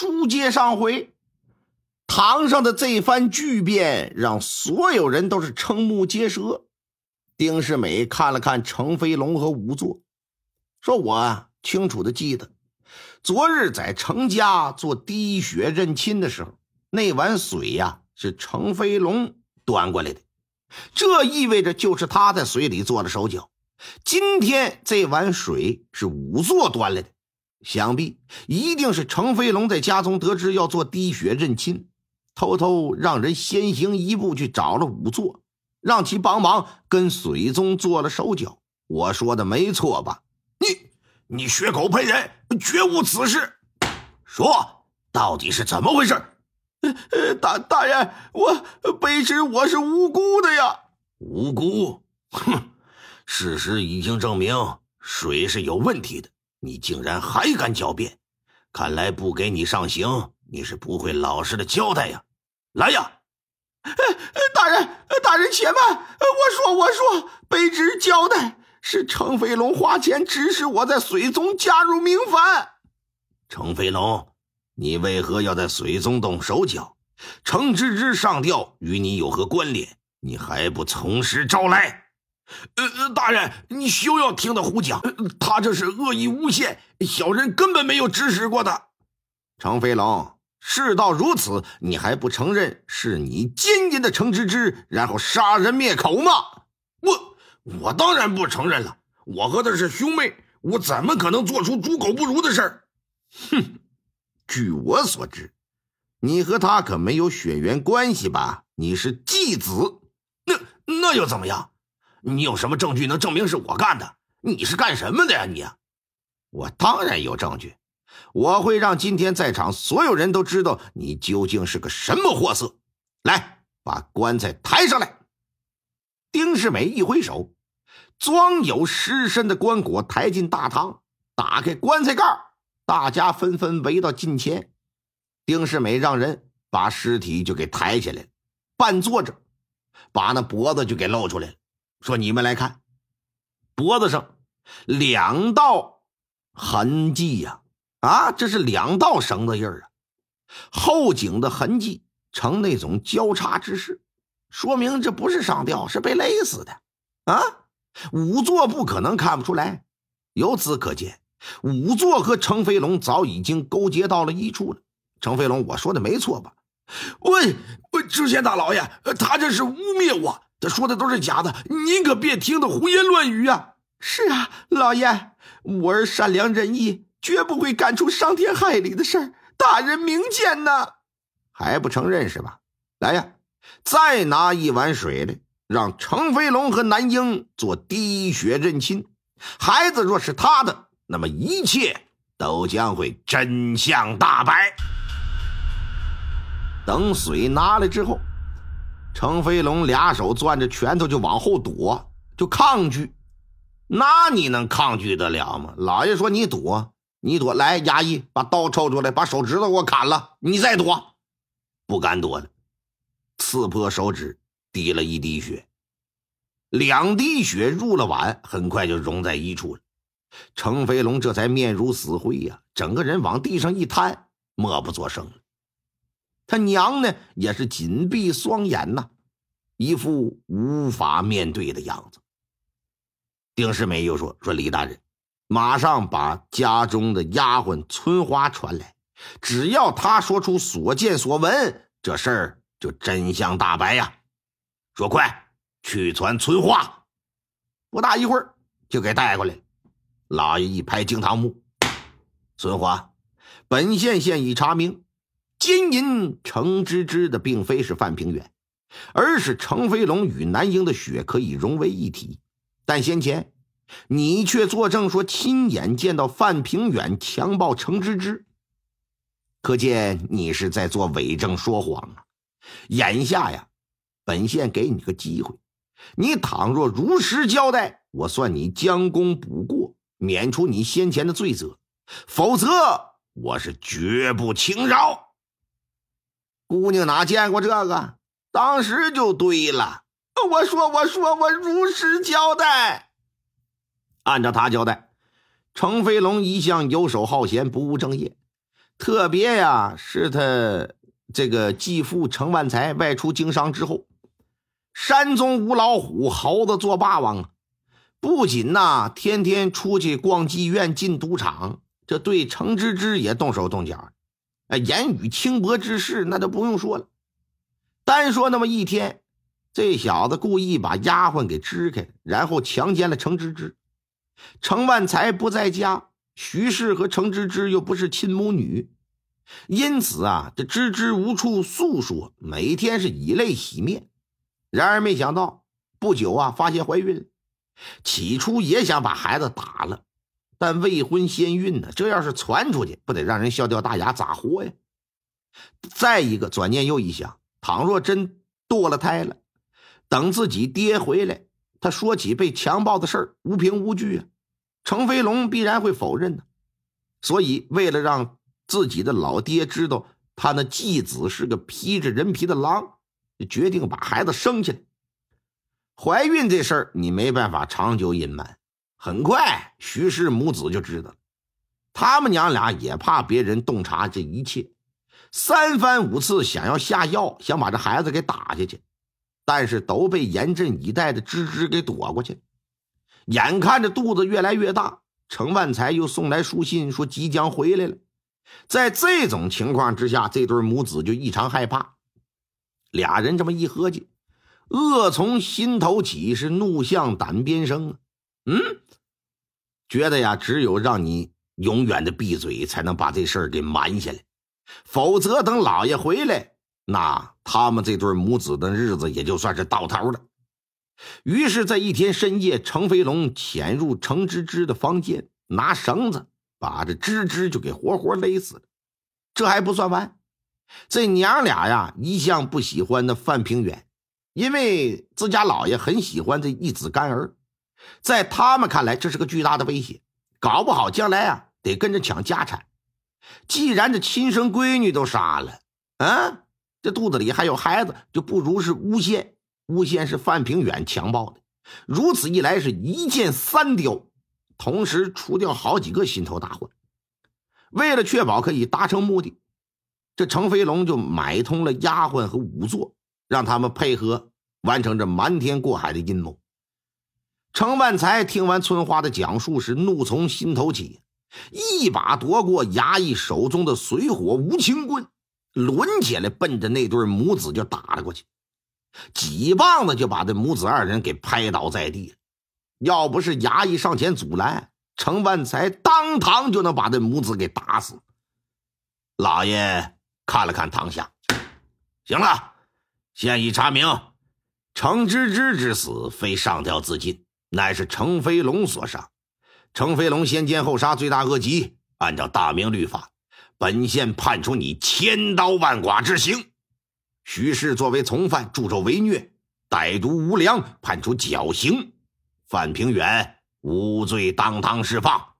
书接上回，堂上的这番巨变让所有人都是瞠目结舌。丁世美看了看程飞龙和仵作，说：“我清楚的记得，昨日在程家做滴血认亲的时候，那碗水呀是程飞龙端过来的，这意味着就是他在水里做了手脚。今天这碗水是仵作端来的。”想必一定是程飞龙在家中得知要做滴血认亲，偷偷让人先行一步去找了仵作，让其帮忙跟水宗做了手脚。我说的没错吧？你你血口喷人，绝无此事。说，到底是怎么回事？呃，大大人，我卑职我是无辜的呀。无辜？哼！事实已经证明水是有问题的。你竟然还敢狡辩！看来不给你上刑，你是不会老实的交代呀！来呀！哎大人，大人且慢！我说，我说，卑职交代，是程飞龙花钱指使我在水宗加入明凡。程飞龙，你为何要在水宗动手脚？程芝芝上吊与你有何关联？你还不从实招来！呃，大人，你休要听他胡讲，他这是恶意诬陷，小人根本没有指使过他。程飞龙，事到如此，你还不承认是你奸淫的程芝芝，然后杀人灭口吗？我我当然不承认了，我和他是兄妹，我怎么可能做出猪狗不如的事儿？哼，据我所知，你和他可没有血缘关系吧？你是继子，那那又怎么样？你有什么证据能证明是我干的？你是干什么的呀？你，我当然有证据，我会让今天在场所有人都知道你究竟是个什么货色。来，把棺材抬上来。丁世美一挥手，装有尸身的棺椁抬进大堂，打开棺材盖大家纷纷围到近前。丁世美让人把尸体就给抬起来，半坐着，把那脖子就给露出来了。说：“你们来看，脖子上两道痕迹呀！啊，这是两道绳子印儿啊，后颈的痕迹呈那种交叉之势，说明这不是上吊，是被勒死的啊！仵作不可能看不出来。由此可见，仵作和程飞龙早已经勾结到了一处了。程飞龙，我说的没错吧？喂，喂，知县大老爷，他这是污蔑我。”他说的都是假的，您可别听他胡言乱语啊！是啊，老爷，我儿善良仁义，绝不会干出伤天害理的事儿。大人明鉴呐，还不承认是吧？来呀，再拿一碗水来，让程飞龙和南英做滴血认亲。孩子若是他的，那么一切都将会真相大白。等水拿来之后。程飞龙俩手攥着拳头就往后躲，就抗拒。那你能抗拒得了吗？老爷说你躲，你躲。来，衙役把刀抽出来，把手指头给我砍了，你再躲。不敢躲了，刺破手指，滴了一滴血，两滴血入了碗，很快就融在一处了。程飞龙这才面如死灰呀，整个人往地上一瘫，默不作声。他娘呢，也是紧闭双眼呐，一副无法面对的样子。丁世美又说：“说李大人，马上把家中的丫鬟春花传来，只要她说出所见所闻，这事儿就真相大白呀。”说快去传春花，不大一会儿就给带过来。老爷一拍惊堂木：“春花，本县现已查明。”奸淫程芝芝的并非是范平远，而是程飞龙与南英的血可以融为一体。但先前你却作证说亲眼见到范平远强暴程芝芝，可见你是在做伪证说谎啊！眼下呀，本县给你个机会，你倘若如实交代，我算你将功补过，免除你先前的罪责；否则，我是绝不轻饶。姑娘哪见过这个？当时就对了。我说，我说，我如实交代。按照他交代，程飞龙一向游手好闲，不务正业。特别呀，是他这个继父程万才外出经商之后，山中无老虎，猴子做霸王啊！不仅呐，天天出去逛妓院、进赌场，这对程芝芝也动手动脚。哎，言语轻薄之事，那就不用说了。单说那么一天，这小子故意把丫鬟给支开，然后强奸了程芝芝。程万才不在家。徐氏和程芝芝又不是亲母女，因此啊，这芝芝无处诉说，每天是以泪洗面。然而没想到，不久啊，发现怀孕了。起初也想把孩子打了，但未婚先孕呢，这要是传出去，不得让人笑掉大牙，咋活呀？再一个，转念又一想，倘若真堕了胎了，等自己爹回来，他说起被强暴的事儿，无凭无据啊。程飞龙必然会否认的，所以为了让自己的老爹知道他那继子是个披着人皮的狼，决定把孩子生下来。怀孕这事儿你没办法长久隐瞒，很快徐氏母子就知道了。他们娘俩也怕别人洞察这一切，三番五次想要下药，想把这孩子给打下去，但是都被严阵以待的芝芝给躲过去。眼看着肚子越来越大，程万才又送来书信说即将回来了。在这种情况之下，这对母子就异常害怕。俩人这么一合计，恶从心头起，是怒向胆边生啊！嗯，觉得呀，只有让你永远的闭嘴，才能把这事儿给瞒下来。否则，等老爷回来，那他们这对母子的日子也就算是到头了。于是，在一天深夜，程飞龙潜入程芝芝的房间，拿绳子把这芝芝就给活活勒死了。这还不算完，这娘俩呀，一向不喜欢那范平远，因为自家老爷很喜欢这一子干儿，在他们看来，这是个巨大的威胁，搞不好将来啊得跟着抢家产。既然这亲生闺女都杀了，啊，这肚子里还有孩子，就不如是诬陷。诬陷是范平远强暴的，如此一来是一箭三雕，同时除掉好几个心头大患。为了确保可以达成目的，这程飞龙就买通了丫鬟和仵作，让他们配合完成这瞒天过海的阴谋。程万才听完春花的讲述时，怒从心头起，一把夺过衙役手中的水火无情棍，抡起来奔着那对母子就打了过去。几棒子就把这母子二人给拍倒在地。要不是衙役上前阻拦，程万才当堂就能把这母子给打死。老爷看了看堂下，行了，现已查明，程芝芝之死非上吊自尽，乃是程飞龙所杀。程飞龙先奸后杀，罪大恶极。按照大明律法，本县判处你千刀万剐之刑。徐氏作为从犯，助纣为虐，歹毒无良，判处绞刑。范平远无罪，当堂释放。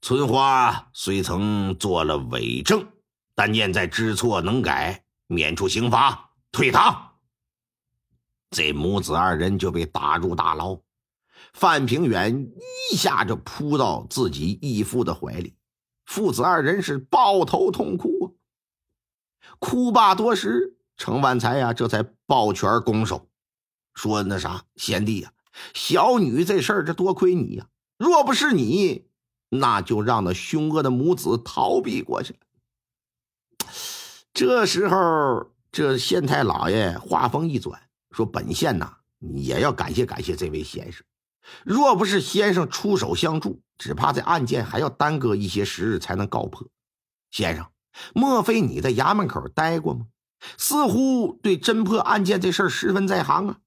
春花虽曾做了伪证，但念在知错能改，免除刑罚，退堂。这母子二人就被打入大牢。范平远一下就扑到自己义父的怀里，父子二人是抱头痛哭啊。哭罢多时。程万才呀，这才抱拳拱手，说：“那啥，贤弟呀，小女这事儿这多亏你呀！若不是你，那就让那凶恶的母子逃避过去了。”这时候，这县太老爷话锋一转，说：“本县呐，也要感谢感谢这位先生。若不是先生出手相助，只怕这案件还要耽搁一些时日才能告破。先生，莫非你在衙门口待过吗？”似乎对侦破案件这事儿十分在行啊！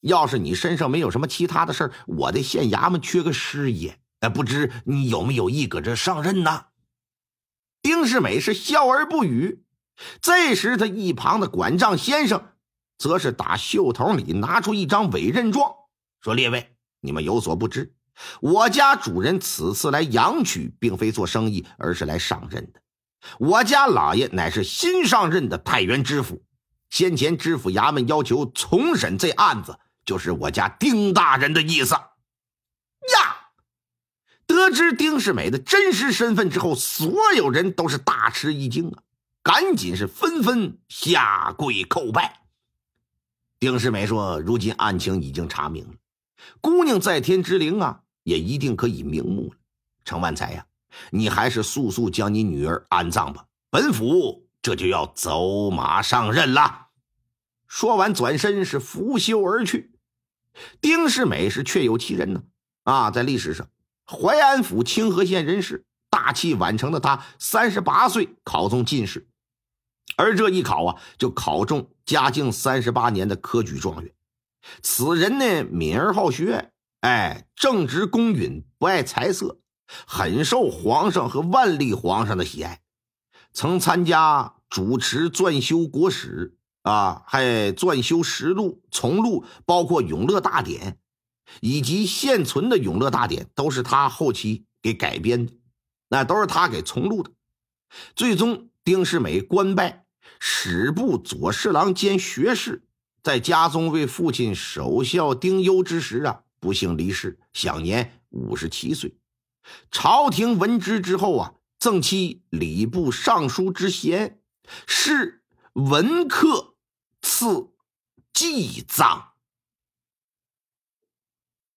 要是你身上没有什么其他的事儿，我的县衙门缺个师爷，哎，不知你有没有意搁这上任呢？丁世美是笑而不语。这时，他一旁的管账先生，则是打袖筒里拿出一张委任状，说：“列位，你们有所不知，我家主人此次来阳曲，并非做生意，而是来上任的。”我家老爷乃是新上任的太原知府，先前知府衙门要求重审这案子，就是我家丁大人的意思。呀，得知丁世美的真实身份之后，所有人都是大吃一惊啊，赶紧是纷纷下跪叩拜。丁世美说：“如今案情已经查明了，姑娘在天之灵啊，也一定可以瞑目了。程万才呀，你还是速速将你女儿安葬吧，本府这就要走马上任了。”说完，转身是拂袖而去。丁世美是确有其人呢，啊，在历史上，淮安府清河县人士，大器晚成的他，三十八岁考中进士，而这一考啊，就考中嘉靖三十八年的科举状元。此人呢，敏而好学，哎，正直公允，不爱财色，很受皇上和万历皇上的喜爱，曾参加主持撰修国史。啊，还撰修实录、从录，包括《永乐大典》，以及现存的《永乐大典》，都是他后期给改编的，那都是他给重录的。最终，丁世美官拜史部左侍郎兼学士，在家中为父亲守孝丁忧之时啊，不幸离世，享年五十七岁。朝廷闻之之后啊，赠其礼部尚书之衔，是文客。赐祭葬。